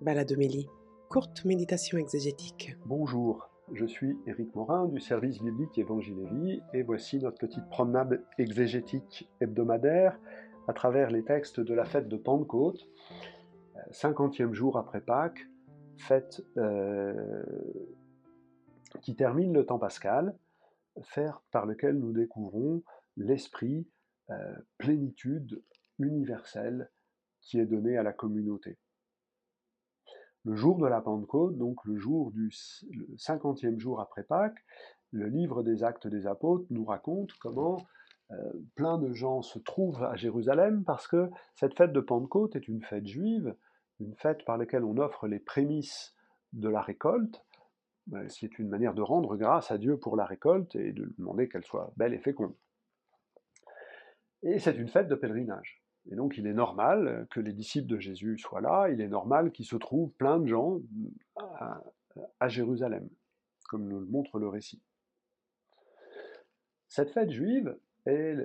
Baladomélie, courte méditation exégétique. Bonjour, je suis Éric Morin du service biblique Évangile et voici notre petite promenade exégétique hebdomadaire à travers les textes de la fête de Pentecôte, 50e jour après Pâques, fête euh, qui termine le temps pascal, fête par lequel nous découvrons l'esprit, euh, plénitude universelle qui est donné à la communauté. Le jour de la Pentecôte, donc le jour du cinquantième jour après Pâques, le livre des Actes des Apôtres nous raconte comment euh, plein de gens se trouvent à Jérusalem parce que cette fête de Pentecôte est une fête juive, une fête par laquelle on offre les prémices de la récolte. Euh, c'est une manière de rendre grâce à Dieu pour la récolte et de demander qu'elle soit belle et féconde. Et c'est une fête de pèlerinage. Et donc il est normal que les disciples de Jésus soient là, il est normal qu'il se trouve plein de gens à, Jérusalem, comme nous le montre le récit. Cette fête juive est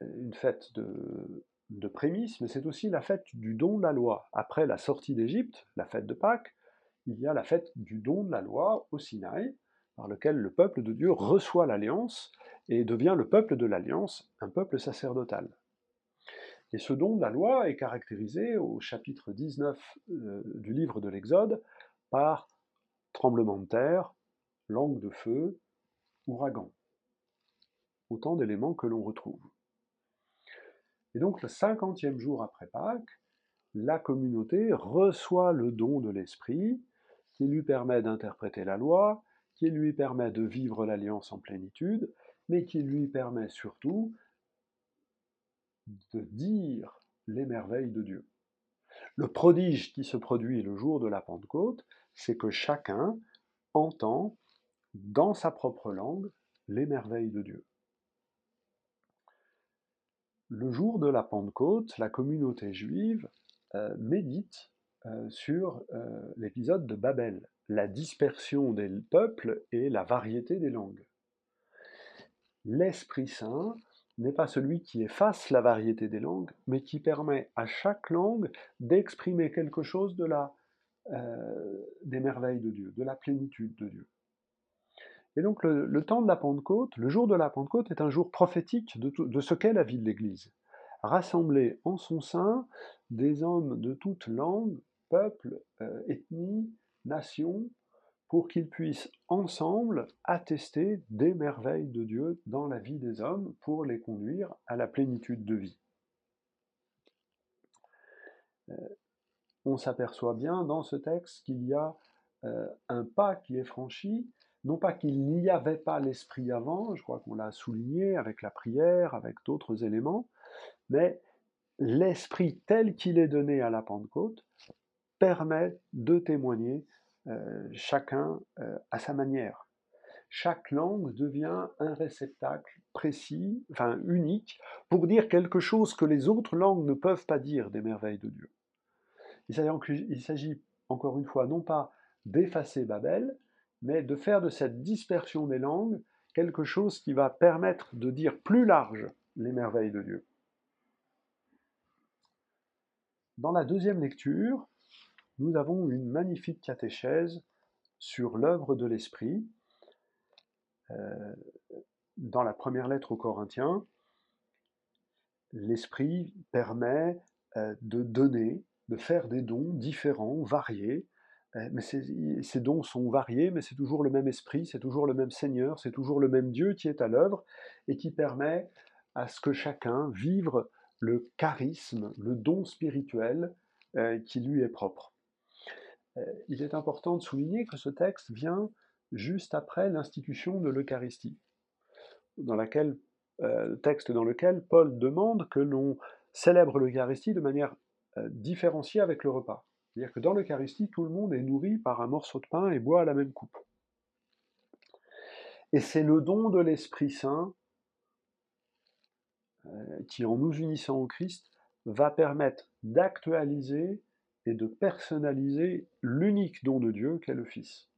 une fête de, de prémices, mais c'est aussi la fête du don de la loi. Après la sortie d'Égypte, la fête de Pâques, il y a la fête du don de la loi au Sinaï, par lequel le peuple de Dieu reçoit l'alliance et devient le peuple de l'alliance, un peuple sacerdotal. Et ce don de la loi est caractérisé au chapitre 19 euh, du livre de l'Exode par tremblement de terre, langue de feu, ouragan. Autant d'éléments que l'on retrouve. Et donc le cinquantième jour après Pâques, la communauté reçoit le don de l'Esprit qui lui permet d'interpréter la loi, qui lui permet de vivre l'alliance en plénitude, mais qui lui permet surtout de dire les merveilles de Dieu. Le prodige qui se produit le jour de la Pentecôte, c'est que chacun entend dans sa propre langue les merveilles de Dieu. Le jour de la Pentecôte, la communauté juive euh, médite euh, sur euh, l'épisode de Babel, la dispersion des peuples et la variété des langues. L'Esprit Saint n'est pas celui qui efface la variété des langues, mais qui permet à chaque langue d'exprimer quelque chose euh, des merveilles de Dieu, de la plénitude de Dieu. Et donc le, temps de la Pentecôte, le jour de la Pentecôte est un jour prophétique de, ce qu'est la vie de l'Église. Rassembler en son sein des hommes de toutes langues, peuples, euh, ethnies, nations, pour qu'ils puissent ensemble attester des merveilles de Dieu dans la vie des hommes pour les conduire à la plénitude de vie. Euh, on s'aperçoit bien dans ce texte qu'il y a euh, un pas qui est franchi, non pas qu'il n'y avait pas l'esprit avant, je crois qu'on l'a souligné avec la prière, avec d'autres éléments, mais l'esprit tel qu'il est donné à la Pentecôte permet de témoigner euh, chacun euh, à sa manière. Chaque langue devient un réceptacle précis, enfin unique, pour dire quelque chose que les autres langues ne peuvent pas dire des merveilles de Dieu. Il s'agit encore une fois non pas d'effacer Babel, mais de faire de cette dispersion des langues quelque chose qui va permettre de dire plus large les merveilles de Dieu. Dans la deuxième lecture, nous avons une magnifique catéchèse sur l'œuvre de l'Esprit. Euh, dans la première lettre aux Corinthiens, l'Esprit permet euh, de donner, de faire des dons différents, variés, euh, mais ces dons sont variés, mais c'est toujours le même Esprit, c'est toujours le même Seigneur, c'est toujours le même Dieu qui est à l'œuvre et qui permet à ce que chacun vive le charisme, le don spirituel qui lui est propre. Euh, il est important de souligner que ce texte vient juste après l'institution de l'Eucharistie, dans euh, texte dans lequel Paul demande que l'on célèbre l'Eucharistie de manière euh, différenciée avec le repas. C'est-à-dire que dans l'Eucharistie, tout le monde est nourri par un morceau de pain et boit à la même coupe. Et c'est le don de l'Esprit Saint qui, en nous unissant au Christ, va permettre d'actualiser et de personnaliser l'unique don de Dieu qu'est le Fils.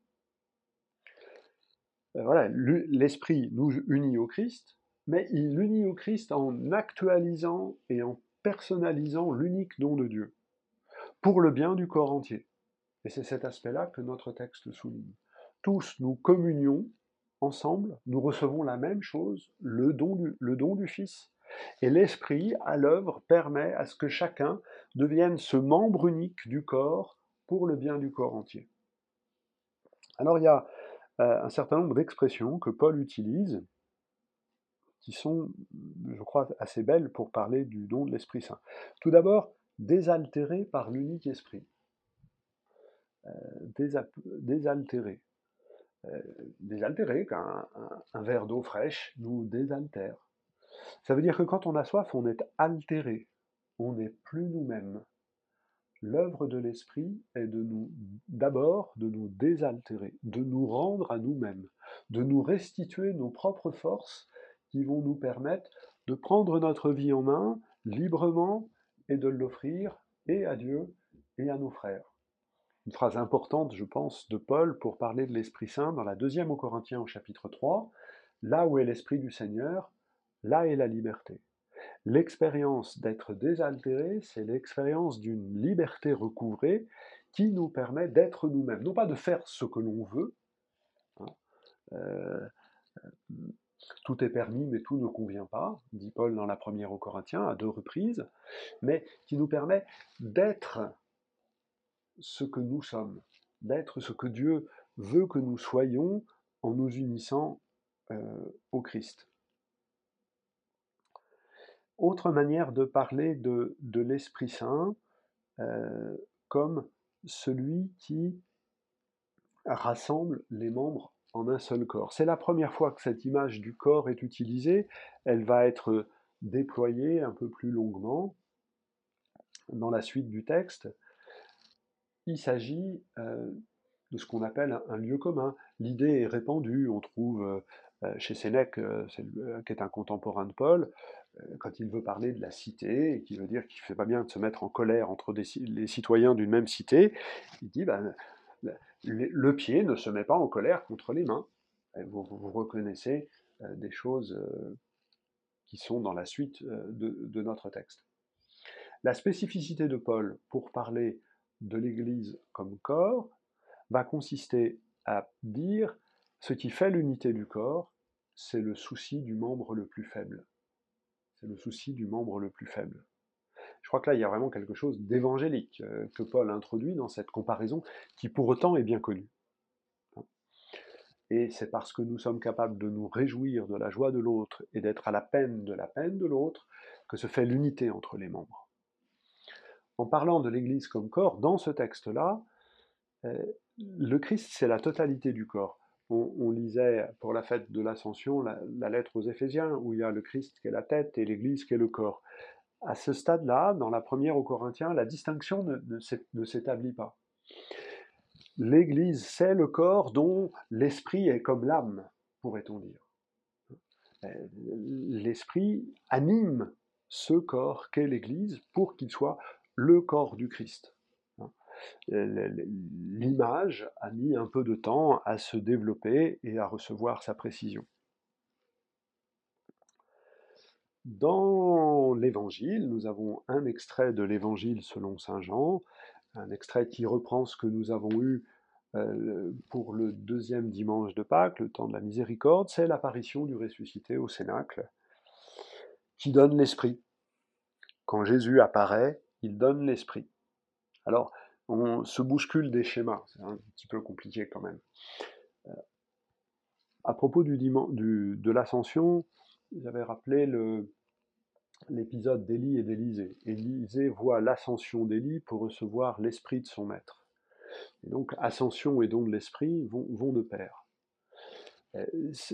Euh, voilà, l'Esprit nous unit au Christ, mais il unit au Christ en actualisant et en personnalisant l'unique don de Dieu, pour le bien du corps entier. Et c'est cet aspect-là que notre texte souligne. Tous nous communions ensemble, nous recevons la même chose, le don du Fils. Et l'Esprit, à l'œuvre, permet à ce que chacun devienne ce membre unique du corps pour le bien du corps entier. Alors il y a euh, un certain nombre d'expressions que Paul utilise qui sont, je crois, assez belles pour parler du don de l'Esprit Saint. Tout d'abord, désaltéré par l'unique Esprit. Euh, désaltéré. Euh, désaltéré, qu'un un, verre d'eau fraîche nous désaltère. Ça veut dire que quand on a soif, on est altéré, on n'est plus nous-mêmes. L'œuvre de l'esprit est de nous, d'abord, de nous désaltérer, de nous rendre à nous-mêmes, de nous restituer nos propres forces qui vont nous permettre de prendre notre vie en main librement et de l'offrir et à Dieu et à nos frères. Une phrase importante, je pense, de Paul pour parler de l'Esprit Saint dans la deuxième aux Corinthiens au chapitre 3, là où est l'Esprit du Seigneur, là est la liberté. L'expérience d'être désaltéré, c'est l'expérience d'une liberté recouvrée qui nous permet d'être nous-mêmes, non pas de faire ce que l'on veut. Hein, euh, tout est permis, mais tout ne convient pas, dit Paul dans la première aux Corinthiens à deux reprises, mais qui nous permet d'être ce que nous sommes, d'être ce que Dieu veut que nous soyons en nous unissant euh, au Christ. Autre manière de parler de, l'Esprit Saint euh, comme celui qui rassemble les membres en un seul corps. C'est la première fois que cette image du corps est utilisée. Elle va être déployée un peu plus longuement dans la suite du texte. Il s'agit euh, de ce qu'on appelle un, lieu commun. L'idée est répandue, on trouve euh, chez Sénèque, qui est un contemporain de Paul, quand il veut parler de la cité, et qui veut dire qu'il ne fait pas bien de se mettre en colère entre les citoyens d'une même cité, il dit ben, le pied ne se met pas en colère contre les mains. Vous, reconnaissez euh, des choses euh, qui sont dans la suite euh, de, notre texte. La spécificité de Paul pour parler de l'Église comme corps va consister à dire ce qui fait l'unité du corps, c'est le souci du membre le plus faible. C'est le souci du membre le plus faible. Je crois que là, il y a vraiment quelque chose d'évangélique euh, que Paul introduit dans cette comparaison, qui pour autant est bien connue. Et c'est parce que nous sommes capables de nous réjouir de la joie de l'autre et d'être à la peine de la peine de l'autre que se fait l'unité entre les membres. En parlant de l'Église comme corps, dans ce texte-là, euh, le Christ, c'est la totalité du corps. On, lisait pour la fête de l'Ascension la, lettre aux Éphésiens, où il y a le Christ qui est la tête et l'Église qui est le corps à ce stade-là, dans la première aux Corinthiens, la distinction ne, s'établit pas. L'Église, c'est le corps dont l'esprit est comme l'âme, pourrait-on dire. L'esprit anime ce corps qu'est l'Église pour qu'il soit le corps du Christ. L'image a mis un peu de temps à se développer et à recevoir sa précision. Dans l'Évangile, nous avons un extrait de l'Évangile selon Saint Jean, un extrait qui reprend ce que nous avons eu euh, pour le deuxième dimanche de Pâques, le temps de la miséricorde, c'est l'apparition du ressuscité au Cénacle, qui donne l'Esprit. Quand Jésus apparaît, il donne l'Esprit. Alors, on se bouscule des schémas, c'est un petit peu compliqué quand même. Euh, à propos de l'ascension, j'avais rappelé l'épisode d'Élie et d'Élisée. Élisée voit l'ascension d'Élie pour recevoir l'esprit de son maître. Et donc, ascension et don de l'esprit vont, vont de pair. Euh,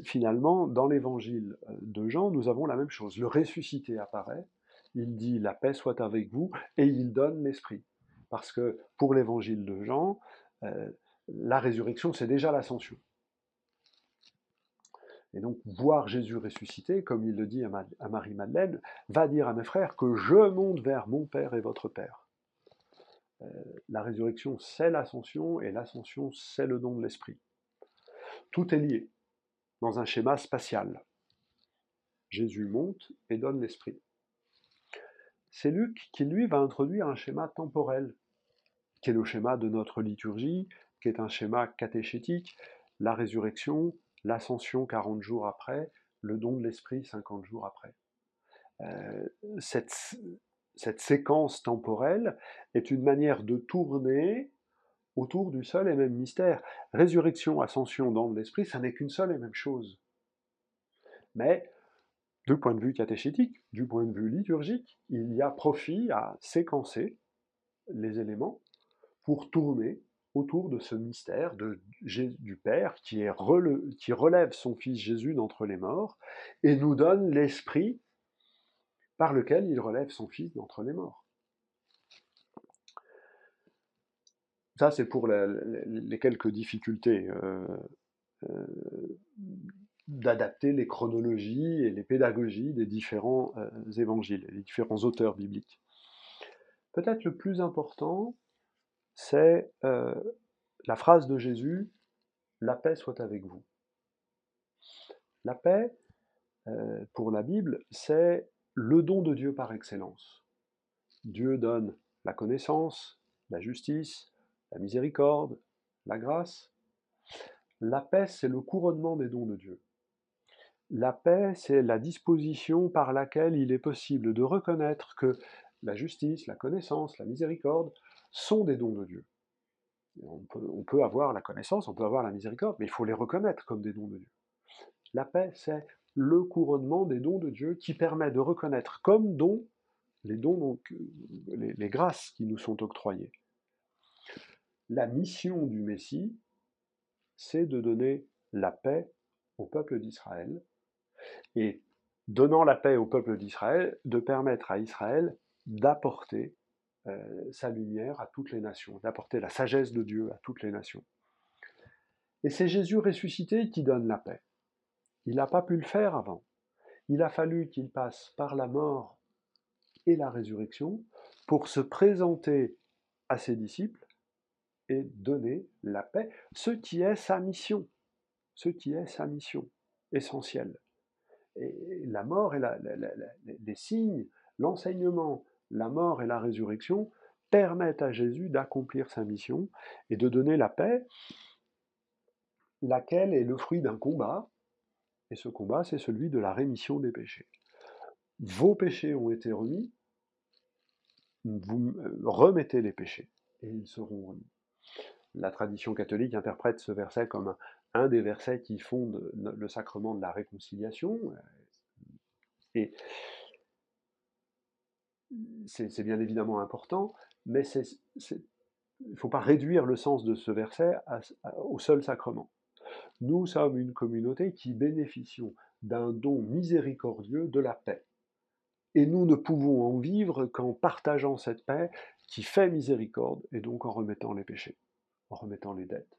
finalement, dans l'évangile euh, de Jean, nous avons la même chose. Le ressuscité apparaît, il dit la paix soit avec vous, et il donne l'esprit. Parce que pour l'évangile de Jean, euh, la résurrection, c'est déjà l'ascension. Et donc, voir Jésus ressuscité, comme il le dit à, Marie-Madeleine, va dire à mes frères que je monte vers mon Père et votre Père. Euh, la résurrection, c'est l'ascension, et l'ascension, c'est le don de l'Esprit. Tout est lié, dans un schéma spatial. Jésus monte et donne l'Esprit. C'est Luc qui, lui, va introduire un schéma temporel. qui est le schéma de notre liturgie, qui est un schéma catéchétique, la résurrection, l'ascension 40 jours après, le don de l'Esprit 50 jours après. Euh, cette, cette séquence temporelle est une manière de tourner autour du seul et même mystère. Résurrection, ascension, don de l'Esprit, ça n'est qu'une seule et même chose. Mais du point de vue catéchétique, du point de vue liturgique, il y a profit à séquencer les éléments pour tourner autour de ce mystère du Père qui relève son Fils Jésus d'entre les morts et nous donne l'Esprit par lequel il relève son Fils d'entre les morts. Ça, c'est pour les quelques difficultés euh, euh, d'adapter les chronologies et les pédagogies des différents euh, évangiles, les différents auteurs bibliques. Peut-être le plus important, c'est euh, la phrase de Jésus, La paix soit avec vous. La paix, euh, pour la Bible, c'est le don de Dieu par excellence. Dieu donne la connaissance, la justice, la miséricorde, la grâce. La paix, c'est le couronnement des dons de Dieu. La paix, c'est la disposition par laquelle il est possible de reconnaître que la justice, la connaissance, la miséricorde sont des dons de Dieu. On peut, avoir la connaissance, on peut avoir la miséricorde, mais il faut les reconnaître comme des dons de Dieu. La paix, c'est le couronnement des dons de Dieu qui permet de reconnaître comme dons les les grâces qui nous sont octroyées. La mission du Messie, c'est de donner la paix au peuple d'Israël et donnant la paix au peuple d'Israël, de permettre à Israël d'apporter euh, sa lumière à toutes les nations, d'apporter la sagesse de Dieu à toutes les nations. Et c'est Jésus ressuscité qui donne la paix. Il n'a pas pu le faire avant. Il a fallu qu'il passe par la mort et la résurrection pour se présenter à ses disciples et donner la paix, ce qui est sa mission, ce qui est sa mission essentielle la mort et les signes, l'enseignement, la mort et la résurrection permettent à Jésus d'accomplir sa mission et de donner la paix, laquelle est le fruit d'un combat, et ce combat, c'est celui de la rémission des péchés. Vos péchés ont été remis, vous remettez les péchés, et ils seront remis. La tradition catholique interprète ce verset comme un des versets qui fonde le sacrement de la réconciliation. Et c'est bien évidemment important, mais il ne faut pas réduire le sens de ce verset au seul sacrement. Nous sommes une communauté qui bénéficions d'un don miséricordieux de la paix. Et nous ne pouvons en vivre qu'en partageant cette paix qui fait miséricorde, et donc en remettant les péchés, en remettant les dettes,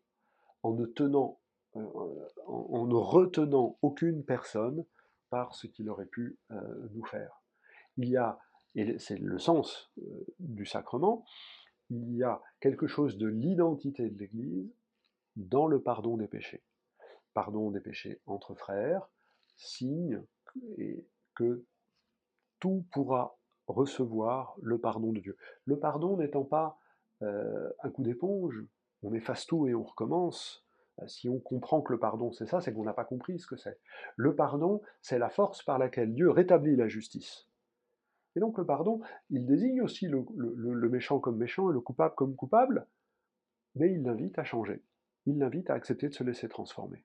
en ne tenant euh, en, ne retenant aucune personne par ce qu'il aurait pu euh, nous faire. Il y a, et c'est le sens euh, du sacrement, il y a quelque chose de l'identité de l'Église dans le pardon des péchés. Pardon des péchés entre frères, signe que tout pourra recevoir le pardon de Dieu. Le pardon n'étant pas un coup d'éponge, on efface tout et on recommence, si on comprend que le pardon c'est ça, c'est qu'on n'a pas compris ce que c'est. Le pardon, c'est la force par laquelle Dieu rétablit la justice. Et donc le pardon, il désigne aussi le, méchant comme méchant et le coupable comme coupable, mais il l'invite à changer. Il l'invite à accepter de se laisser transformer.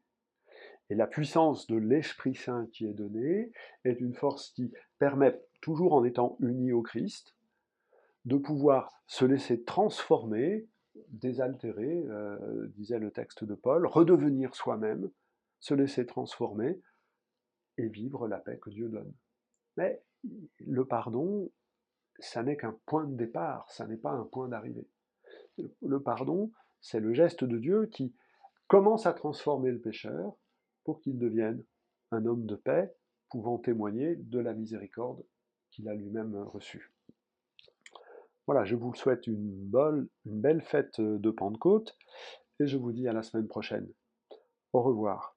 Et la puissance de l'Esprit Saint qui est donnée est une force qui permet, toujours en étant uni au Christ, de pouvoir se laisser transformer désaltérer, euh, disait le texte de Paul, redevenir soi-même, se laisser transformer et vivre la paix que Dieu donne. Mais le pardon, ça n'est qu'un point de départ, ça n'est pas un point d'arrivée. Le pardon, c'est le geste de Dieu qui commence à transformer le pécheur pour qu'il devienne un homme de paix, pouvant témoigner de la miséricorde qu'il a lui-même reçue. Voilà, je vous souhaite une, belle fête euh, de Pentecôte et je vous dis à la semaine prochaine. Au revoir.